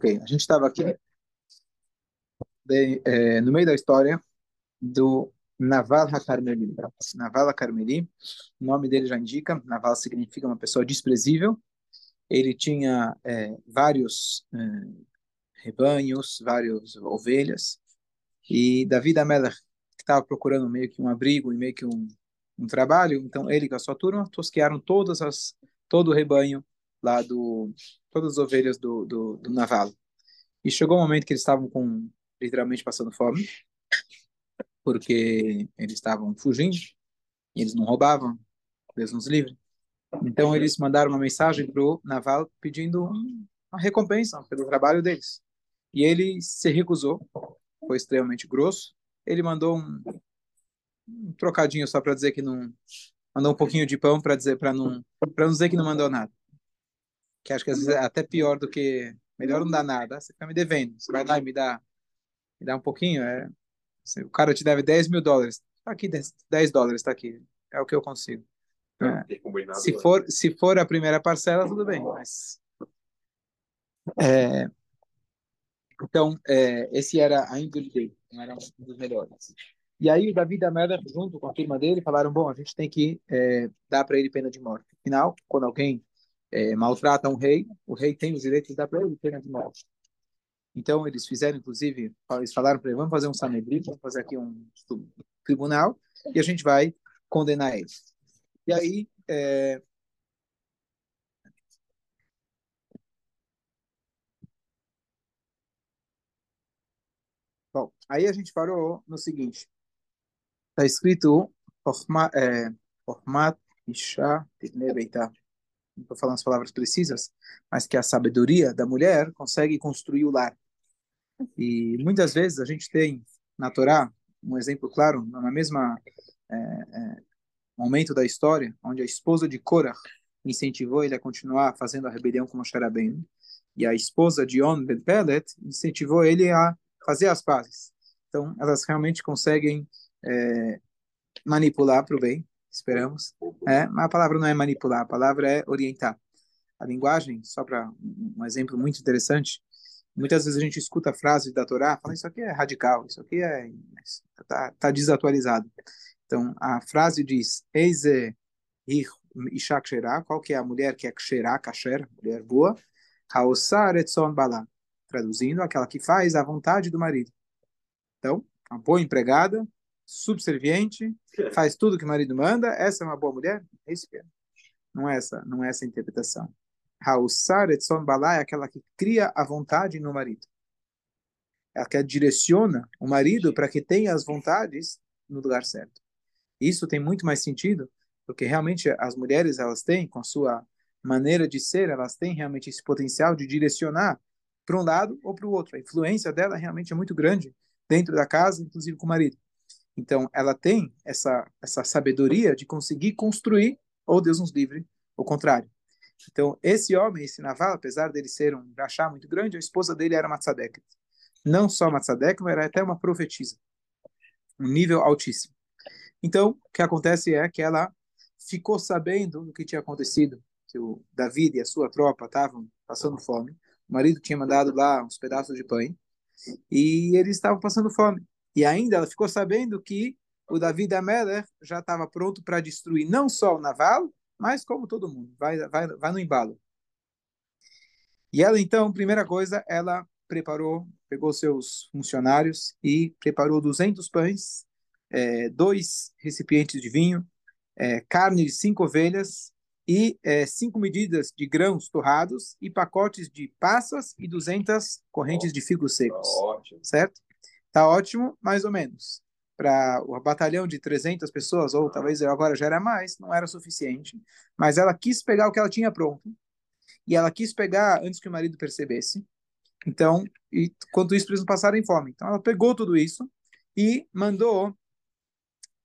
Ok, a gente estava aqui de, é, no meio da história do Naval HaKarmeli. Naval HaKarmeli, o nome dele já indica, Naval significa uma pessoa desprezível. Ele tinha é, vários é, rebanhos, várias ovelhas, e Davi da Melech, que estava procurando meio que um abrigo e meio que um, um trabalho, então ele com a sua turma tosquearam todas as, todo o rebanho lá do, todas as ovelhas do, do, do Naval. E chegou um momento que eles estavam com literalmente passando fome, porque eles estavam fugindo, eles não roubavam, Deus nos livre. Então eles mandaram uma mensagem para o Naval pedindo uma recompensa pelo trabalho deles. E ele se recusou, foi extremamente grosso. Ele mandou um, um trocadinho só para dizer que não mandou um pouquinho de pão para dizer para não para não dizer que não mandou nada. Que acho que às vezes é até pior do que melhor não dar nada. Você fica me devendo. Você vai lá e me dá me dá um pouquinho. É, o cara te deve 10 mil dólares. Tá aqui 10, 10 dólares, tá aqui. É o que eu consigo. É. Se for se for a primeira parcela, tudo bem. Mas é, então é, esse era a índole dele. Não era um dos melhores. E aí o Davi da Merda, junto com a turma dele, falaram, bom, a gente tem que é, dar para ele pena de morte. Afinal, quando alguém é, maltrata um rei, o rei tem os direitos ele pena de morte. Então eles fizeram, inclusive, eles falaram para ele, vamos fazer um sanedrim, vamos fazer aqui um tribunal e a gente vai condenar ele. E aí é... Bom, aí a gente parou no seguinte. Está escrito Format Isha Beitar. Não estou falando as palavras precisas, mas que a sabedoria da mulher consegue construir o lar. E muitas vezes a gente tem na Torá um exemplo claro, na mesma é, é, momento da história, onde a esposa de Korah incentivou ele a continuar fazendo a rebelião com Moshe Rabbeinu, e a esposa de On Ben Pelet incentivou ele a fazer as pazes. Então, elas realmente conseguem é, manipular para o bem, esperamos. É, mas a palavra não é manipular, a palavra é orientar. A linguagem, só para um exemplo muito interessante, muitas vezes a gente escuta a frase da Torá, fala isso aqui é radical, isso aqui é está tá desatualizado. Então, a frase diz, Ksherá, qual que é a mulher que é Ksherá, Kasher, mulher boa? Haosar Etzon Bala, traduzindo, aquela que faz a vontade do marido. Então, uma boa empregada, subserviente, faz tudo que o marido manda, essa é uma boa mulher? É isso que é. Não é essa, não é essa a interpretação. Hausar etson balá é aquela que cria a vontade no marido. Ela que direciona o marido para que tenha as vontades no lugar certo. Isso tem muito mais sentido, porque realmente as mulheres elas têm, com sua maneira de ser, elas têm realmente esse potencial de direcionar para um lado ou para o outro. A influência dela realmente é muito grande dentro da casa, inclusive com o marido. Então, ela tem essa, essa sabedoria de conseguir construir, ou Deus nos livre, o contrário. Então, esse homem, esse Naval, apesar dele ser um rachá muito grande, a esposa dele era Matzadek. Não só Matzadek, mas era até uma profetisa. Um nível altíssimo. Então, o que acontece é que ela ficou sabendo do que tinha acontecido, que o David e a sua tropa estavam passando fome. O marido tinha mandado lá uns pedaços de pão e eles estavam passando fome. E ainda ela ficou sabendo que o Davi da Meller já estava pronto para destruir não só o naval, mas como todo mundo, vai, vai, vai no embalo. E ela, então, primeira coisa, ela preparou, pegou seus funcionários e preparou 200 pães, é, dois recipientes de vinho, é, carne de cinco ovelhas e é, cinco medidas de grãos torrados e pacotes de passas e 200 correntes de figos secos. Certo? Tá ótimo, mais ou menos. Para o batalhão de 300 pessoas, ou talvez agora já era mais, não era suficiente. Mas ela quis pegar o que ela tinha pronto. E ela quis pegar antes que o marido percebesse. Então, e quanto isso, eles não passarem fome. Então, ela pegou tudo isso e mandou,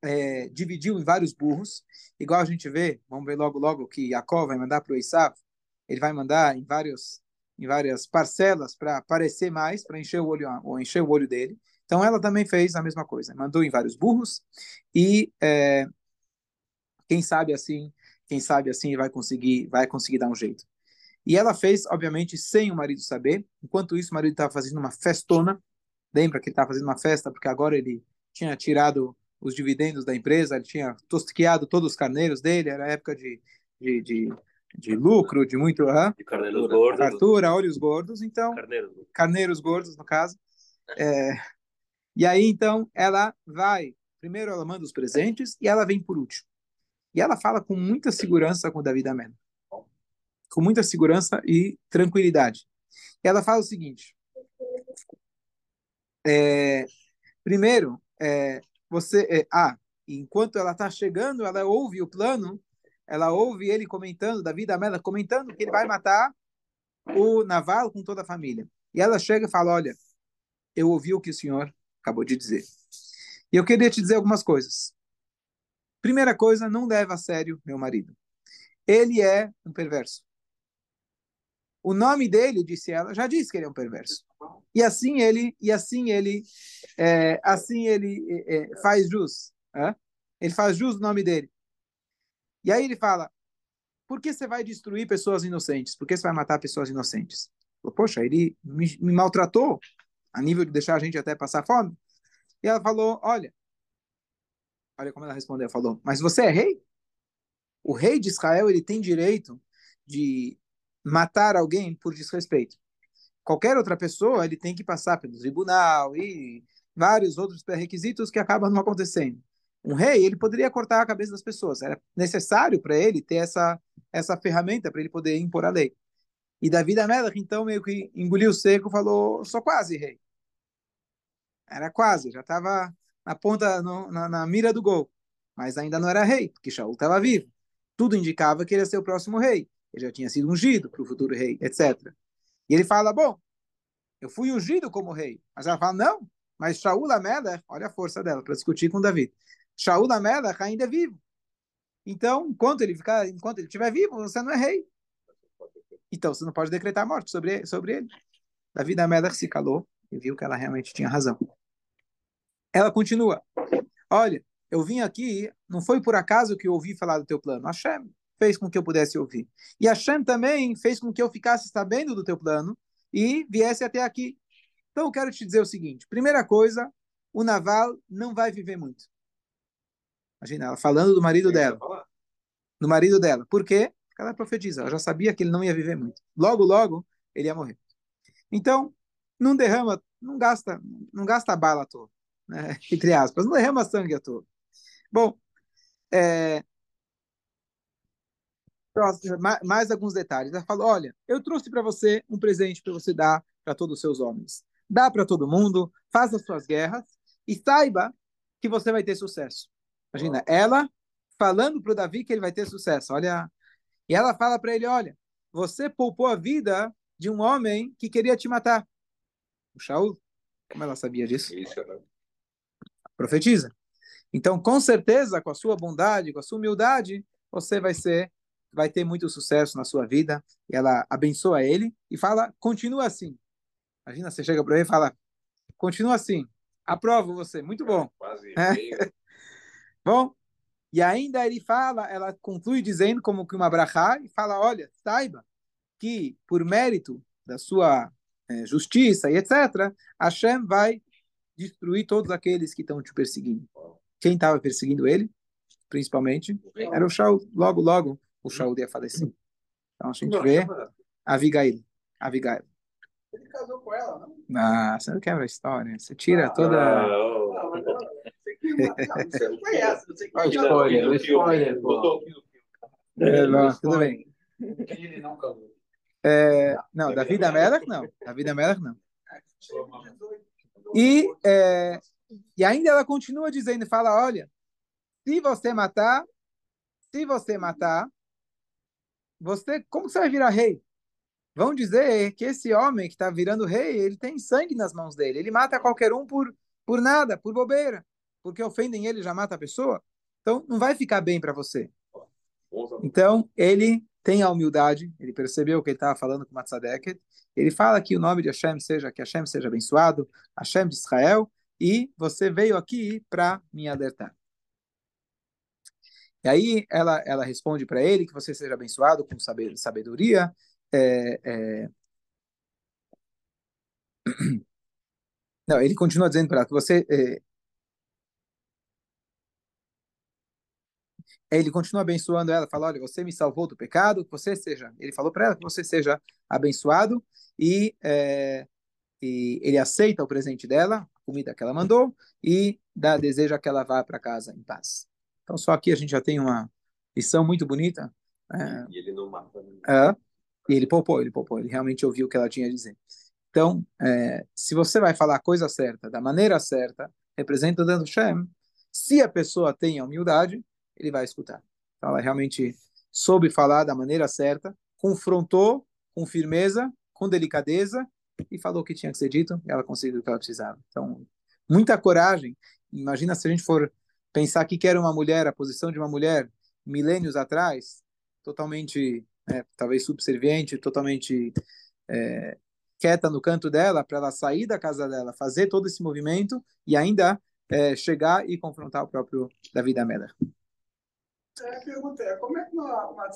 é, dividiu em vários burros. Igual a gente vê, vamos ver logo, logo que Jacó vai mandar para o Esav. Ele vai mandar em vários em várias parcelas para aparecer mais, para encher o olho, ou encher o olho dele. Então ela também fez a mesma coisa, mandou em vários burros e é, quem sabe assim, quem sabe assim vai conseguir, vai conseguir dar um jeito. E ela fez, obviamente, sem o marido saber. Enquanto isso, o marido estava fazendo uma festona. Lembra que ele estava fazendo uma festa, porque agora ele tinha tirado os dividendos da empresa, ele tinha tosquiado todos os carneiros dele, era época de, de, de, de lucro, de muito... De carneiros gordos. Fartura, olhos gordos, então... Carneiros. Carneiros gordos, no caso. É, e aí, então, ela vai... Primeiro ela manda os presentes e ela vem por último. E ela fala com muita segurança com Davi Amen. Com muita segurança e tranquilidade. E ela fala o seguinte: é, primeiro, é, você. É, ah, enquanto ela está chegando, ela ouve o plano, ela ouve ele comentando, Davi Amen comentando que ele vai matar o Naval com toda a família. E ela chega e fala: Olha, eu ouvi o que o senhor acabou de dizer. E eu queria te dizer algumas coisas. Primeira coisa, não leva a sério meu marido. Ele é um perverso. O nome dele, disse ela, já disse que ele é um perverso. E assim ele, e assim ele, é, assim ele é, é faz jus. É? Ele faz jus o nome dele. E aí ele fala: por que você vai destruir pessoas inocentes? Por que você vai matar pessoas inocentes? Poxa, ele me, me maltratou a nível de deixar a gente até passar fome. E ela falou: olha, Olha como ela respondeu, falou: "Mas você é rei? O rei de Israel, ele tem direito de matar alguém por desrespeito. Qualquer outra pessoa, ele tem que passar pelo tribunal e vários outros pré-requisitos que acabam não acontecendo. Um rei, ele poderia cortar a cabeça das pessoas. Era necessário para ele ter essa essa ferramenta para ele poder impor a lei. E Davi da Melech, então, meio que engoliu seco, falou: sou quase rei. Era quase, já estava na ponta, no, na, na, mira do gol. Mas ainda não era rei, porque Shaul estava vivo. Tudo indicava que ele ia ser o próximo rei. Ele já tinha sido ungido para o futuro rei, etc. E ele fala, bom, eu fui ungido como rei. Mas ela fala, não, mas Shaul Amelech, olha a força dela para discutir com Davi. Shaul Amelech ainda é vivo. Então, enquanto ele ficar, enquanto ele estiver vivo, você não é rei. Então, você não pode decretar a morte sobre, sobre ele. Davi Amelech se calou e viu que ela realmente tinha razão. Ela continua. Olha, eu vim aqui, não foi por acaso que eu ouvi falar do teu plano. Hashem fez com que eu pudesse ouvir. E Hashem também fez com que eu ficasse sabendo do teu plano e viesse até aqui. Então eu quero te dizer o seguinte: primeira coisa, o Naval não vai viver muito. Imagina, ela falando do marido dela. Do marido dela. Por quê? Porque ela profetiza. Ela já sabia que ele não ia viver muito. Logo, logo, ele ia morrer. Então, não derrama, não gasta, não gasta bala à toa né? entre aspas, não derrama sangue à toa. Bom, é... mais alguns detalhes. Ela falou: olha, eu trouxe para você um presente para você dar para todos os seus homens. Dá para todo mundo, faça suas guerras e saiba que você vai ter sucesso. Imagina, ela falando para o Davi que ele vai ter sucesso. Olha, e ela fala para ele: olha, você poupou a vida de um homem que queria te matar. O Shaul. Como ela sabia disso? Isso, né? Profetiza. Então, com certeza, com a sua bondade, com a sua humildade, você vai ser, vai ter muito sucesso na sua vida. E ela abençoa ele e fala: continua assim. Imagina, você chega para ele e fala: continua assim. Aprovo você, muito bom. Quase. É. bom, e ainda ele fala, ela conclui dizendo como que uma brachá e fala: olha, saiba que por mérito da sua é, justiça e etc, Hashem vai destruir todos aqueles que estão te perseguindo. Quem estava perseguindo ele, principalmente, era o Shaul. Logo, logo, o Shaul ia falecer. Então a gente vê Abigail. Abigail. Ele casou com ela, não? Ah, você não quebra a história. Você tira toda. Ah, você não conhece, você conhece. Spoiler, spoiler. É, não, tudo bem. Ele não casou. É, não, Davi da Melech não. Davi da Melech não. E, é, e ainda ela continua dizendo, fala, olha, se você matar, se você matar, você, como você vai virar rei? Vão dizer que esse homem que está virando rei, ele tem sangue nas mãos dele. Ele mata qualquer um por, por nada, por bobeira. Porque ofendem ele, já mata a pessoa. Então, não vai ficar bem para você. Então, ele tem a humildade, ele percebeu que ele estava falando com Matzadeket, ele fala que o nome de Hashem seja, que Hashem seja abençoado, Hashem de Israel, e você veio aqui para me alertar. E aí ela, ela responde para ele que você seja abençoado com sabedoria, é, é... Não, ele continua dizendo para ela que você. Ele continua abençoando ela, fala: Olha, você me salvou do pecado, que você seja. Ele falou para ela que você seja abençoado e, é... e ele aceita o presente dela, a comida que ela mandou, e dá, deseja que ela vá para casa em paz. Então, só aqui a gente já tem uma lição muito bonita. É... E ele não mata. Né? É... E ele poupou, ele poupou, ele realmente ouviu o que ela tinha a dizer. Então, é, se você vai falar a coisa certa, da maneira certa, representando Hashem, se a pessoa tem a humildade, ele vai escutar. Então, ela realmente soube falar da maneira certa, confrontou com firmeza, com delicadeza, e falou o que tinha que ser dito, ela conseguiu o que ela precisava. Então, muita coragem. Imagina se a gente for pensar que quer uma mulher, a posição de uma mulher, milênios atrás, totalmente, é, talvez subserviente, totalmente é, quieta no canto dela, para ela sair da casa dela, fazer todo esse movimento e ainda é, chegar e confrontar o próprio Davi da Mela. É, a pergunta é, como é que uma, uma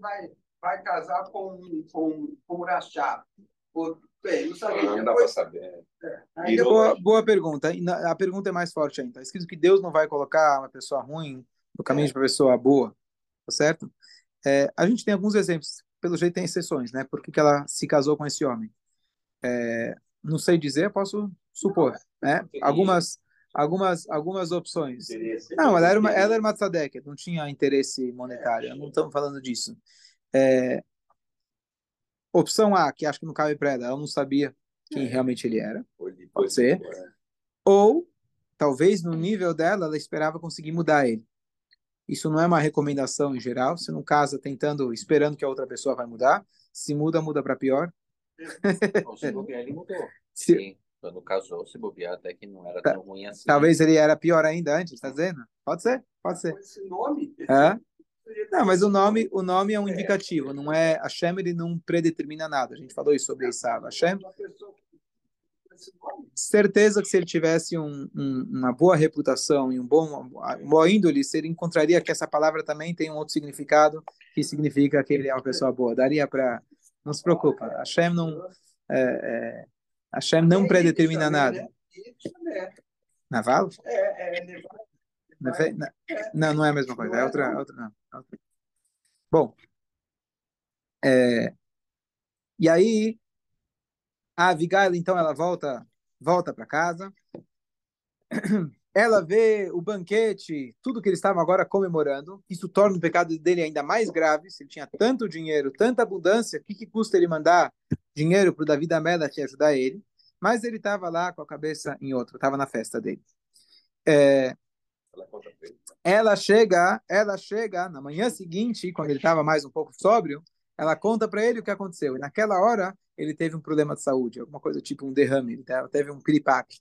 vai, vai casar com, com, com o Rachá? Bem, não sabia. Não dá para saber. É. Boa, boa pergunta. A pergunta é mais forte ainda. Está escrito que Deus não vai colocar uma pessoa ruim no caminho é. de uma pessoa boa, tá certo? É, a gente tem alguns exemplos. Pelo jeito tem exceções, né? Por que, que ela se casou com esse homem? É, não sei dizer, posso supor, né? Algumas, algumas, algumas opções. Não, ela era uma, ela era uma tzadek, não tinha interesse monetário. Não estamos falando disso. É, opção A, que acho que não cabe para ela, ela não sabia quem realmente ele era. Pode ser. Ou talvez no nível dela, ela esperava conseguir mudar ele. Isso não é uma recomendação em geral. Você não casa tentando, esperando que a outra pessoa vai mudar. Se muda, muda para pior. Ou se bobear, ele mudou. Se... Quando casou, se bobear até que não era tá. tão ruim assim. Talvez ele era pior ainda antes, tá dizendo? Pode ser, pode ser. Esse nome? É? Não, mas o nome, o nome é um indicativo, não é a Shem ele não predetermina nada. A gente falou isso sobre Isava. Hashem certeza que se ele tivesse um, um, uma boa reputação e um bom, uma boa índole, ele encontraria que essa palavra também tem um outro significado que significa que ele é uma pessoa boa. Daria para não se preocupa. A Hashem não, é, é, Hashem não predetermina nada. Naval? É, é, não, não é a mesma coisa. É outra, outra, não. Bom, é, e aí a Abigail, então, ela volta, volta para casa ela vê o banquete, tudo que eles estavam agora comemorando, isso torna o pecado dele ainda mais grave. Se ele tinha tanto dinheiro, tanta abundância, o que, que custa ele mandar dinheiro para o Davi da Mela te ajudar ele? Mas ele estava lá com a cabeça em outro, estava na festa dele. É, ela chega, ela chega na manhã seguinte, quando ele estava mais um pouco sóbrio, ela conta para ele o que aconteceu. E naquela hora ele teve um problema de saúde, alguma coisa tipo um derrame, ele teve um piripaque.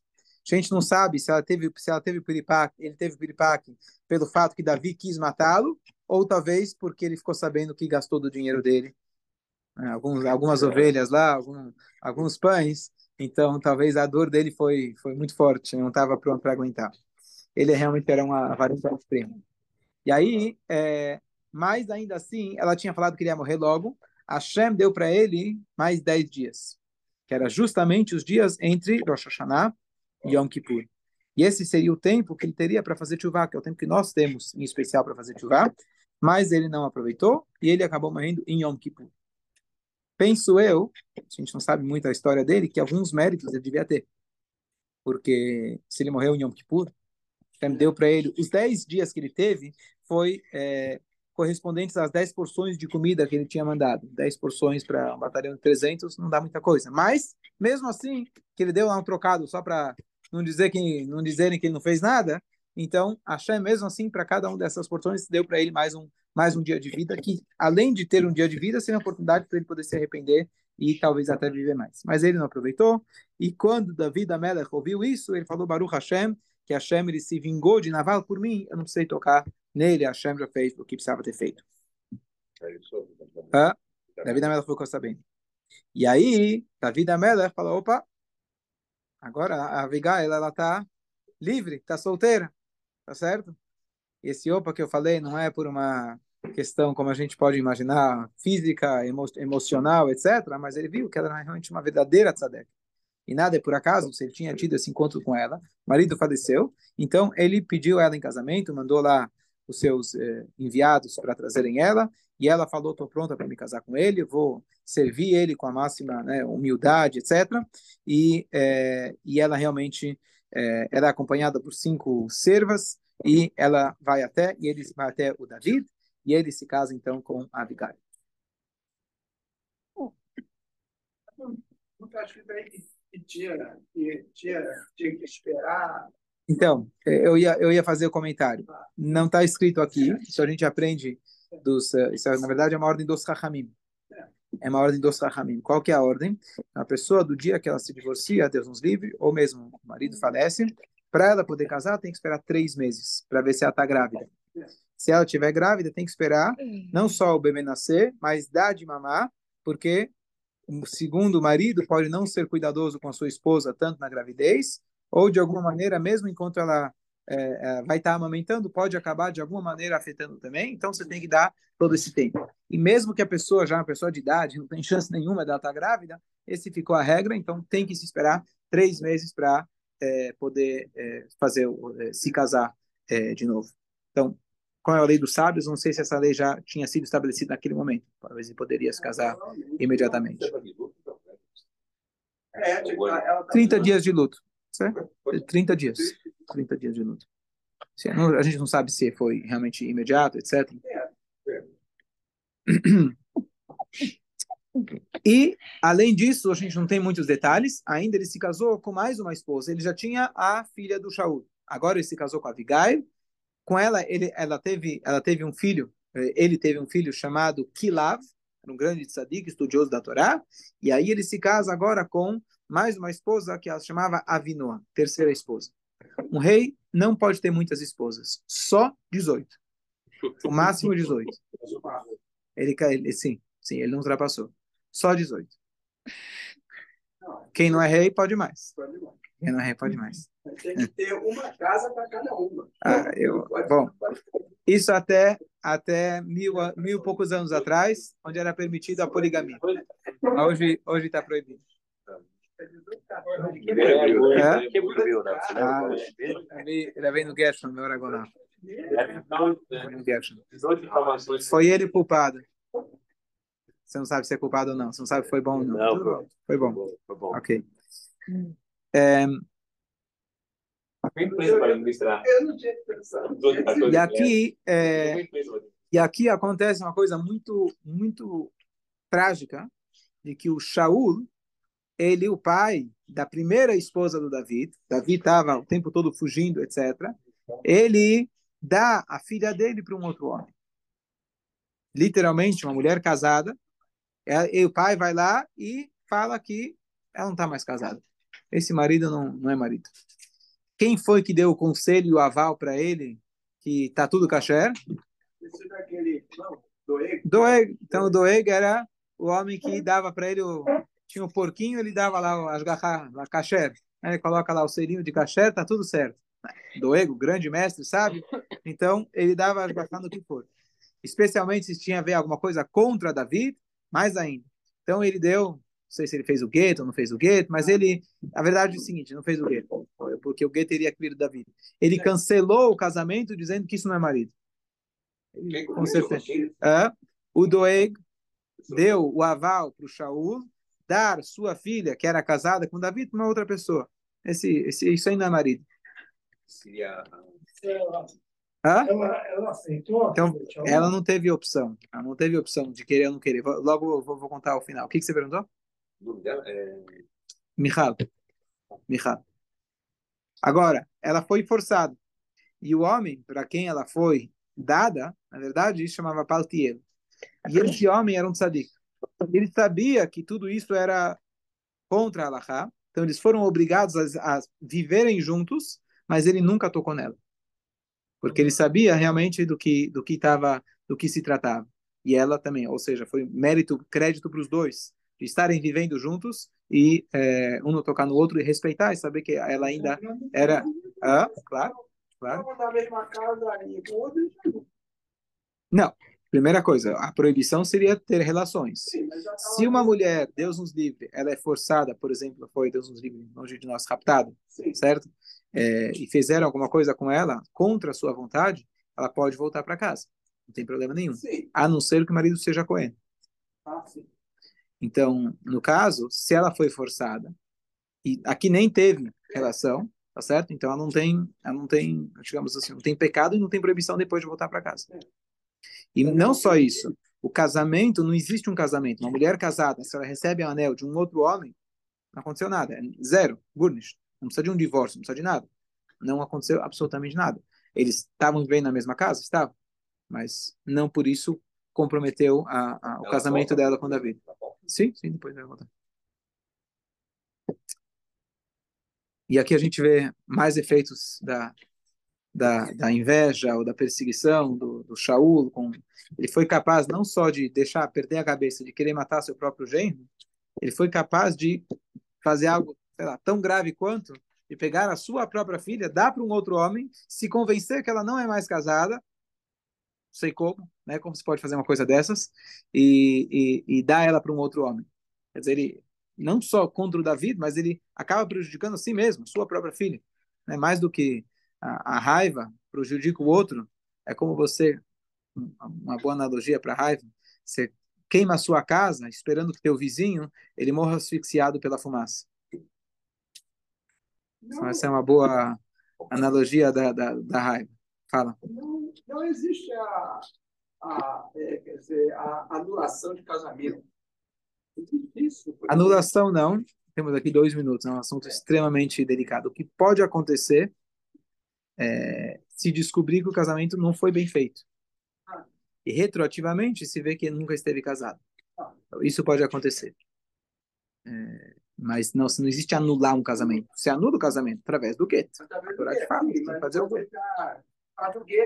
A gente não sabe se ela teve, se ela teve piripaque, ele teve piripaque pelo fato que Davi quis matá-lo, ou talvez porque ele ficou sabendo que gastou do dinheiro dele. É, alguns, algumas ovelhas lá, algum, alguns pães. Então, talvez a dor dele foi, foi muito forte, não estava pronto para aguentar. Ele realmente era uma variante extrema. E aí, é, mas ainda assim, ela tinha falado que ele ia morrer logo. Hashem deu para ele mais 10 dias, que era justamente os dias entre Rosh Hashanah Yom Kippur. E esse seria o tempo que ele teria para fazer chuvá, que é o tempo que nós temos em especial para fazer chuvá, mas ele não aproveitou e ele acabou morrendo em Yom Kippur. Penso eu, a gente não sabe muito a história dele, que alguns méritos ele devia ter. Porque se ele morreu em Yom Kippur, deu para ele, os 10 dias que ele teve foi é, correspondentes às 10 porções de comida que ele tinha mandado. 10 porções para um batalhão de 300 não dá muita coisa. Mas, mesmo assim, que ele deu lá um trocado só para não dizer que não dizerem que ele não fez nada. Então, Hashem, mesmo assim, para cada uma dessas porções, deu para ele mais um, mais um dia de vida, que além de ter um dia de vida, seria uma oportunidade para ele poder se arrepender e talvez até viver mais. Mas ele não aproveitou, e quando Davi da Melech ouviu isso, ele falou, Baruch Hashem, que Hashem ele se vingou de Naval por mim, eu não precisei tocar nele, Hashem já fez o que precisava ter feito. Ah, Davi da Melech ficou sabendo. E aí, Davi da Melech falou, opa, Agora, a Abigail, ela tá livre, tá solteira, tá certo? Esse opa que eu falei não é por uma questão, como a gente pode imaginar, física, emo emocional, etc., mas ele viu que ela era realmente uma verdadeira tzadek. E nada é por acaso, se ele tinha tido esse encontro com ela, o marido faleceu, então ele pediu ela em casamento, mandou lá os seus eh, enviados para trazerem ela, e ela falou, estou pronta para me casar com ele, vou servir ele com a máxima né, humildade, etc. E, eh, e ela realmente eh, era acompanhada por cinco servas, e ela vai até, e ele vai até o David, e ele se casa então com a Abigail. Nunca acho que tinha, que tinha, tinha que esperar então, é, eu ia, eu ia fazer o comentário. Não está escrito aqui, isso a gente aprende dos. É, isso, na verdade, é uma ordem dos Rahamim. É uma ordem dos Rahamim. Qual que é a ordem? A pessoa, do dia que ela se divorcia, Deus nos livre, ou mesmo o marido falece, para ela poder casar, tem que esperar três meses para ver se ela está grávida. Se ela estiver grávida, tem que esperar não só o bebê nascer, mas dar de mamar, porque o segundo marido pode não ser cuidadoso com a sua esposa tanto na gravidez, ou de alguma maneira, mesmo enquanto ela é, é, vai estar amamentando, pode acabar de alguma maneira afetando também. Então você tem que dar todo esse tempo. E mesmo que a pessoa já é uma pessoa de idade, não tem chance nenhuma de ela estar grávida, esse ficou a regra. Então tem que se esperar três meses para é, poder é, fazer é, se casar é, de novo. Então qual é a lei dos sábios? Não sei se essa lei já tinha sido estabelecida naquele momento. Talvez ele poderia se casar imediatamente. É, 30 tá dias de luto. Certo? 30 dias. 30 dias de luto. A gente não sabe se foi realmente imediato, etc. E, além disso, a gente não tem muitos detalhes. Ainda ele se casou com mais uma esposa. Ele já tinha a filha do Shaul. Agora ele se casou com a Abigail. Com ela, ele, ela, teve, ela teve um filho. Eh, ele teve um filho chamado Kilav, um grande tzadik, estudioso da Torá. E aí ele se casa agora com mais uma esposa que ela chamava Avinoa, terceira esposa. Um rei não pode ter muitas esposas, só 18. O máximo 18. Ele, ele sim, sim, ele não ultrapassou. Só 18. Quem não é rei pode mais. Quem não é rei pode mais. Tem que ter uma casa para cada uma. Ah, eu, bom, isso até até mil, mil e poucos anos atrás, onde era permitido a poligamia. Hoje hoje está proibido. Ele vem no Gershon, meu Aragonal. Foi ele culpado. Você não sabe se é culpado ou não. Você não sabe se foi bom ou não. não foi, bom. Foi bom. Ok. É... E aqui, é... e aqui acontece uma coisa muito, muito trágica, de que o Shaul, ele, o pai da primeira esposa do David, Davi estava o tempo todo fugindo, etc. Ele dá a filha dele para um outro homem. Literalmente, uma mulher casada. E o pai vai lá e fala que ela não está mais casada. Esse marido não, não é marido. Quem foi que deu o conselho e o aval para ele que está tudo kasher? Esse daquele, não, Doeg. Então, o Doeg era o homem que dava para ele o, tinha um porquinho, ele dava lá as garras, a kasher. Ele coloca lá o serinho de kasher, tá tudo certo. Doego, grande mestre, sabe? Então, ele dava as garras no que for. Especialmente se tinha a ver alguma coisa contra David, mais ainda. Então, ele deu, sei se ele fez o gueto ou não fez o gueto, mas ele, a verdade é o seguinte, não fez o gueto, porque o gueto teria que vir do David. Ele cancelou o casamento dizendo que isso não é marido. Com certeza. É, o Doeg deu o aval para o Shaul dar sua filha, que era casada com Davi, para uma outra pessoa. Esse, esse, isso ainda é marido. Seria. Hã? Ela, ela aceitou? Então, ela não teve opção. Ela não teve opção de querer ou não querer. Logo eu vou, vou contar o final. O que, que você perguntou? É... Michal. Michal. Agora, ela foi forçada. E o homem, para quem ela foi dada, na verdade, chamava Paltiel. E esse homem era um tzadik. Ele sabia que tudo isso era contra a Allahá, então eles foram obrigados a, a viverem juntos, mas ele nunca tocou nela. Porque ele sabia realmente do que do que estava, do que se tratava. E ela também, ou seja, foi mérito, crédito para os dois, de estarem vivendo juntos e é, um não tocar no outro e respeitar e saber que ela ainda era. Ah, claro, claro. Não, Primeira coisa, a proibição seria ter relações. Se uma mulher, Deus nos livre, ela é forçada, por exemplo, foi Deus nos livre, longe de nós, raptada, certo? É, e fizeram alguma coisa com ela contra a sua vontade, ela pode voltar para casa. Não tem problema nenhum. Sim. A não ser que o marido seja coen. Ah, então, no caso, se ela foi forçada e aqui nem teve relação, tá certo? Então ela não tem, ela não tem, digamos assim, não tem pecado e não tem proibição depois de voltar para casa. E não só isso, o casamento, não existe um casamento. Uma mulher casada, se ela recebe um anel de um outro homem, não aconteceu nada. É zero, burnish. Não precisa de um divórcio, não precisa de nada. Não aconteceu absolutamente nada. Eles estavam vivendo na mesma casa? Estavam. Mas não por isso comprometeu a, a, o casamento dela com Davi. Sim, sim, depois vai voltar. E aqui a gente vê mais efeitos da, da, da inveja ou da perseguição do, do Shaul. Com, ele foi capaz não só de deixar perder a cabeça, de querer matar seu próprio genro, ele foi capaz de fazer algo lá, tão grave quanto de pegar a sua própria filha, dar para um outro homem, se convencer que ela não é mais casada, sei como, né? Como se pode fazer uma coisa dessas e, e, e dar ela para um outro homem. Quer dizer, ele não só contra o Davi, mas ele acaba prejudicando a si mesmo, sua própria filha. Né? Mais do que a, a raiva prejudica o outro, é como você, uma boa analogia para a raiva, você queima a sua casa esperando que teu vizinho ele morra asfixiado pela fumaça. Então, essa é uma boa analogia da, da, da raiva. Fala. Não, não existe a, a, é, quer dizer, a anulação de casamento. Isso, Anulação não. Temos aqui dois minutos, é um assunto extremamente delicado. O que pode acontecer é, se descobrir que o casamento não foi bem feito. E retroativamente se vê que nunca esteve casado. Isso pode acontecer. É, mas não, não existe anular um casamento. Você anula o casamento através do quê? Através do quê? fazer o quê?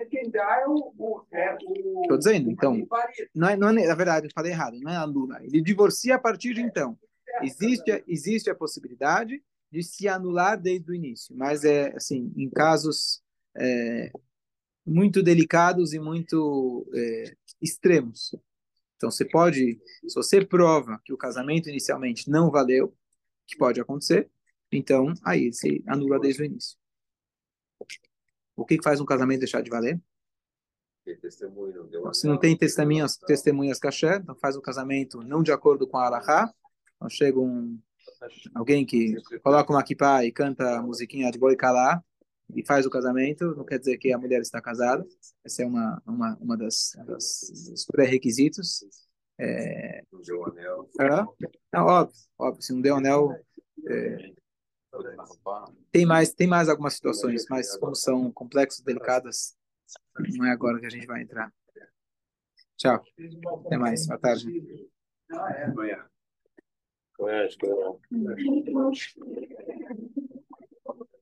Quem dá é o. É Estou dizendo, então. Não é, não é, na verdade, eu falei errado, não é anula. Ele divorcia a partir de então. Existe, existe a possibilidade de se anular desde o início, mas é assim, em casos é, muito delicados e muito é, extremos. Então, você pode, se você prova que o casamento inicialmente não valeu, que pode acontecer, então aí se anula desde o início. O que faz um casamento deixar de valer? Se não tem testemunhas, testemunhas caché, então faz o casamento não de acordo com a Alahá. Então chega um, alguém que coloca uma kippah e canta a musiquinha de boi calá e faz o casamento, não quer dizer que a mulher está casada. Essa é uma, uma, uma das, das dos pré-requisitos. É... Não deu anel. Não, óbvio, óbvio. Se não deu anel, é, tem mais, tem mais algumas situações, mas como são complexas, delicadas, não é agora que a gente vai entrar. Tchau. Até mais. Boa tarde. Amanhã. Conhece,